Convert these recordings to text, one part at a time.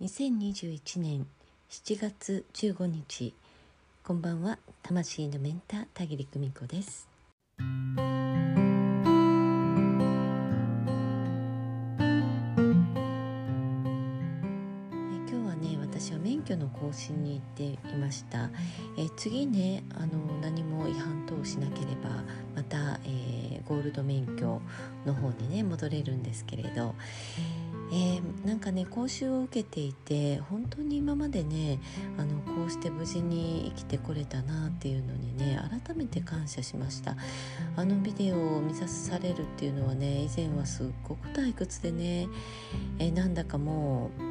2021年7月15日こんばんは。魂のメンター田切久美子です。私は免許の更新に行っていました。え次ねあの何も違反等しなければまた、えー、ゴールド免許の方にね戻れるんですけれど、えー、えなんかね講習を受けていて本当に今までねあのこうして無事に生きてこれたなっていうのにね改めて感謝しました。あのビデオを見さされるっていうのはね以前はすっごく退屈でね、えー、なんだかもう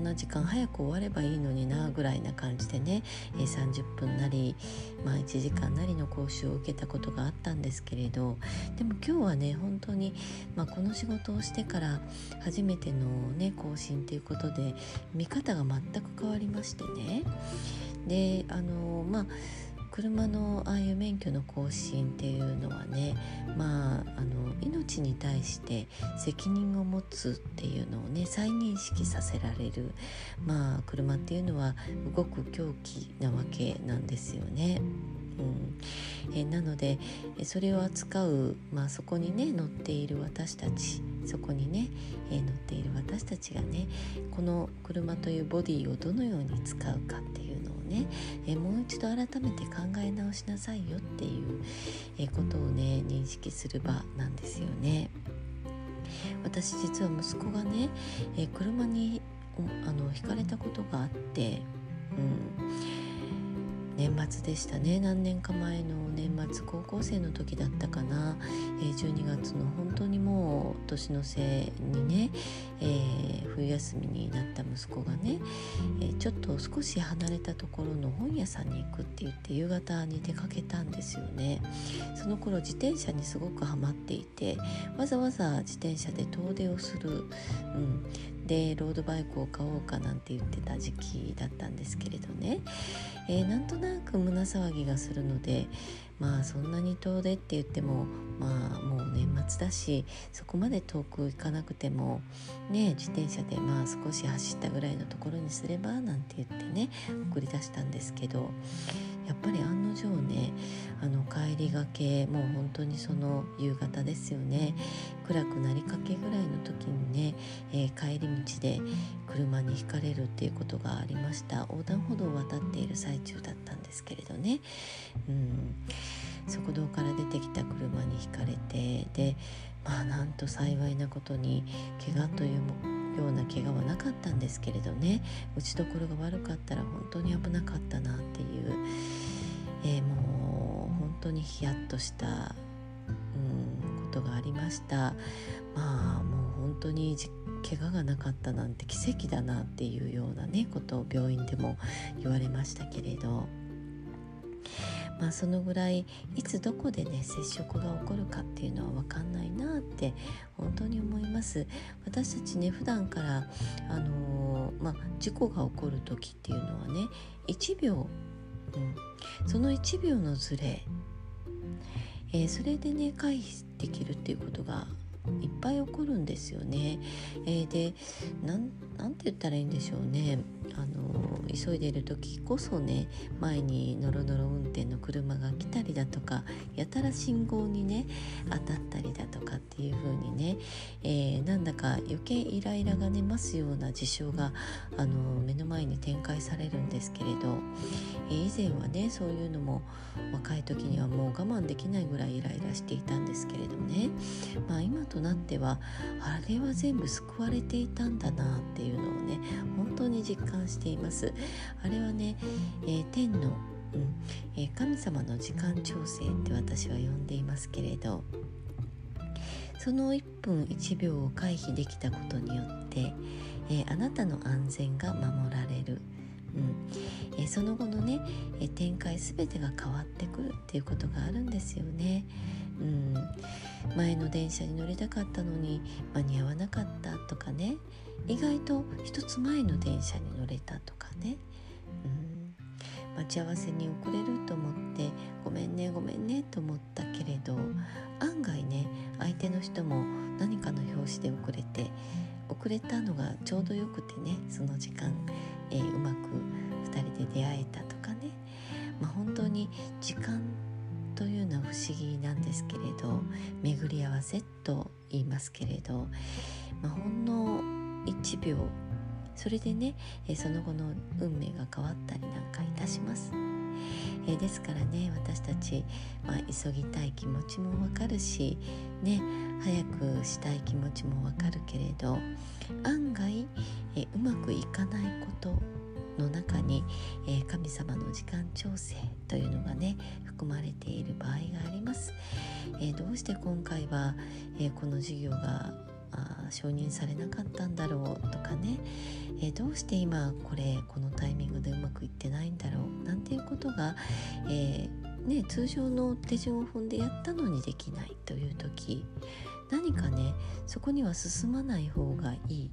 んな時間早く終わればいいのになぐらいな感じでね、え、30分なり、まあ、1時間なりの講習を受けたことがあったんですけれどでも今日はね本当に、まあ、この仕事をしてから初めてのね更新ということで見方が全く変わりましてね。であのまあ車のああいう免許の更新っていうのはねまああの命に対して責任を持つっていうのをね再認識させられるまあ車っていうのは動く凶器なわけなんですよね。うん、えなのでそれを扱う、まあ、そこにね乗っている私たちそこにね、え乗っている私たちがねこの車というボディをどのように使うかってね、えもう一度改めて考え直しなさいよっていう、えことをね認識する場なんですよね。私実は息子がね、え車にあのひかれたことがあって、うん年末でしたね。何年か前の年末高校生の時だったかな、えー、12月の本当にもう年の瀬にね、えー、冬休みになった息子がね、えー、ちょっと少し離れたところの本屋さんに行くって言って夕方に出かけたんですよね。その頃自転車にすごくハマっていてわざわざ自転車で遠出をする、うん、でロードバイクを買おうかなんて言ってた時期だったんですけれどね、えー、なんとなく胸騒ぎがするのでまあそんなに遠出って言ってもまあもう年末だしそこまで遠く行かなくてもね自転車でまあ少し走ったぐらいのところにすればなんて言ってね送り出したんですけどやっぱり案の定ねあの帰りがけもう本当にその夕方ですよね。暗くなりかけぐらいの時にね、えー、帰り道で車にひかれるっていうことがありました。横断歩道を渡っている最中だったんですけれどね、うん、側道から出てきた車にひかれてでまあなんと幸いなことに怪我というような怪我はなかったんですけれどね。打ちどころが悪かったら本当に危なかったなっていう、えー、もう本当にヒヤッとした、うん、ことがありました。まあもう本当に怪我がなかったなんて奇跡だなっていうようなねことを病院でも言われましたけれど。まあ、そのぐらいいつどこでね接触が起こるかっていうのは分かんないなって本当に思います。私たちね普段からあのー、まあ、事故が起こる時っていうのはね1秒、うん、その1秒のズレ、えー、それでね回避できるっていうことがいっぱい起こるんですよね。えー、で何て言ったらいいんでしょうね。あの急いでいる時こそね前にノロノロ運転の車が来たりだとかやたら信号にね当たったりだとかっていう風にね、えー、なんだか余計イライラが出ますような事象があの目の前に展開されるんですけれど、えー、以前はねそういうのも若い時にはもう我慢できないぐらいイライラしていたんですけれどね、まあ、今となってはあれは全部救われていたんだなっていうのをね本当に実感していますあれはね、えー、天の、うんえー、神様の時間調整って私は呼んでいますけれどその1分1秒を回避できたことによって、えー、あなたの安全が守られる、うんえー、その後のね、えー、展開全てが変わってくるっていうことがあるんですよね。うん、前の電車に乗りたかったのに間に合わなかったとかね。意外と一つ前の電車に乗れたとかね、うん、待ち合わせに遅れると思ってごめんねごめんねと思ったけれど案外ね相手の人も何かの拍子で遅れて遅れたのがちょうどよくてねその時間、えー、うまく2人で出会えたとかね、まあ、本当に時間不思議なんですけれど巡り合わせと言いますけれど、まあ、ほんの1秒それでね、えその後の運命が変わったりなんかいたします。えですからね私たち、まあ、急ぎたい気持ちもわかるしね早くしたい気持ちもわかるけれど案外えうまくいかないことの中に、えー、神様の時間調整というのがね含まれている場合があります、えー、どうして今回は、えー、この授業が承認されなかったんだろうとかね、えー、どうして今これこのタイミングでうまくいってないんだろう。なんていうことが、えー、ね、通常の手順を踏んでやったのにできないという時。何かねそこには進まない方がいい、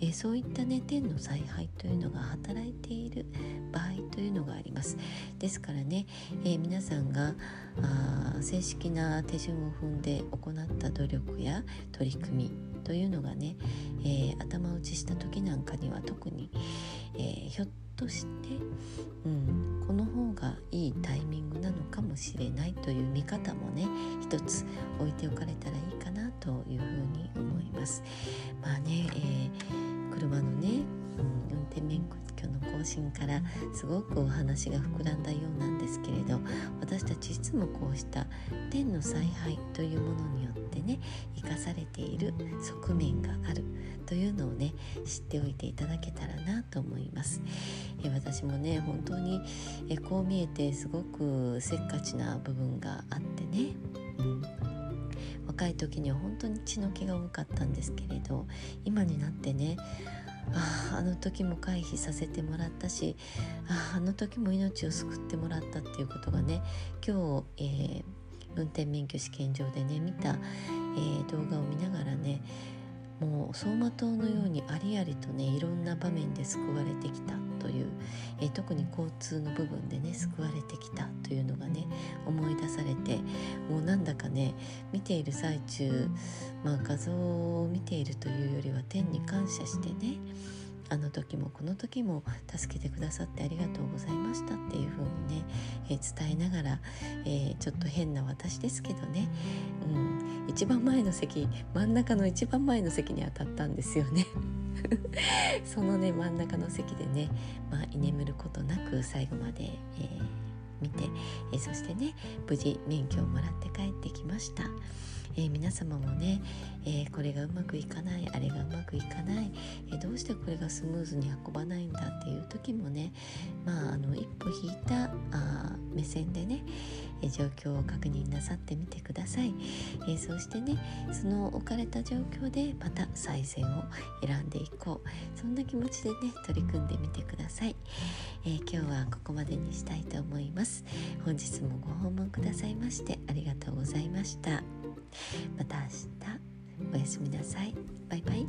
えー、そういったね天の采配というのが働いている場合というのがあります。ですからね、えー、皆さんがあ正式な手順を踏んで行った努力や取り組みというのがね、えー、頭打ちした時なんかには特に、え、ひょっとして、うん、この方がいいタイミングなのかもしれないという見方もね一つ置いておかれたらいいかなというふうに思います。まあね、えー、車のね、うん、運転免許の更新からすごくお話が膨らんだようなんですけれど私たちいつもこうした天の采配というものによってね生かされている側面があるというのをね知っておいていただけたらなと思います。え私もね本当にえこう見えてすごくせっかちな部分があってね、うん、若い時には本当に血の気が多かったんですけれど今になってねああの時も回避させてもらったしああの時も命を救ってもらったっていうことがね今日、えー、運転免許試験場でね見た、えー、動画を見ながらねもう走馬灯のようにありありとねいろんな場面で救われてきたという、えー、特に交通の部分でね救われてきたというのがね思い出されてもうなんだかね見ている最中、まあ、画像を見ているというよりは天に感謝してねあの時もこの時も助けてくださってありがとうございましたっていう風にね、えー、伝えながら、えー、ちょっと変な私ですけどね、うん、一番前の席真ん中の一番前の席に当たったんですよね。そのね真ん中の席でね、まあ、居眠ることなく最後まで、えー、見て、えそしてね無事免許をもらって帰ってきました。え、皆様もね、え、これがうまくいかないあれがうまくいかない、え、どうしてこれがスムーズに運ばないんだっていう時もねまああの一歩引いたあ目線でね、え状況を確認なさってみてください、えそしてねその置かれた状況でまた最善を選んでいこう。そんな気持ちでね取り組んでみてください、え今日はここまでにしたいと思い本日もご訪問くださいましてありがとうございました。また明日おやすみなさい。バイバイ。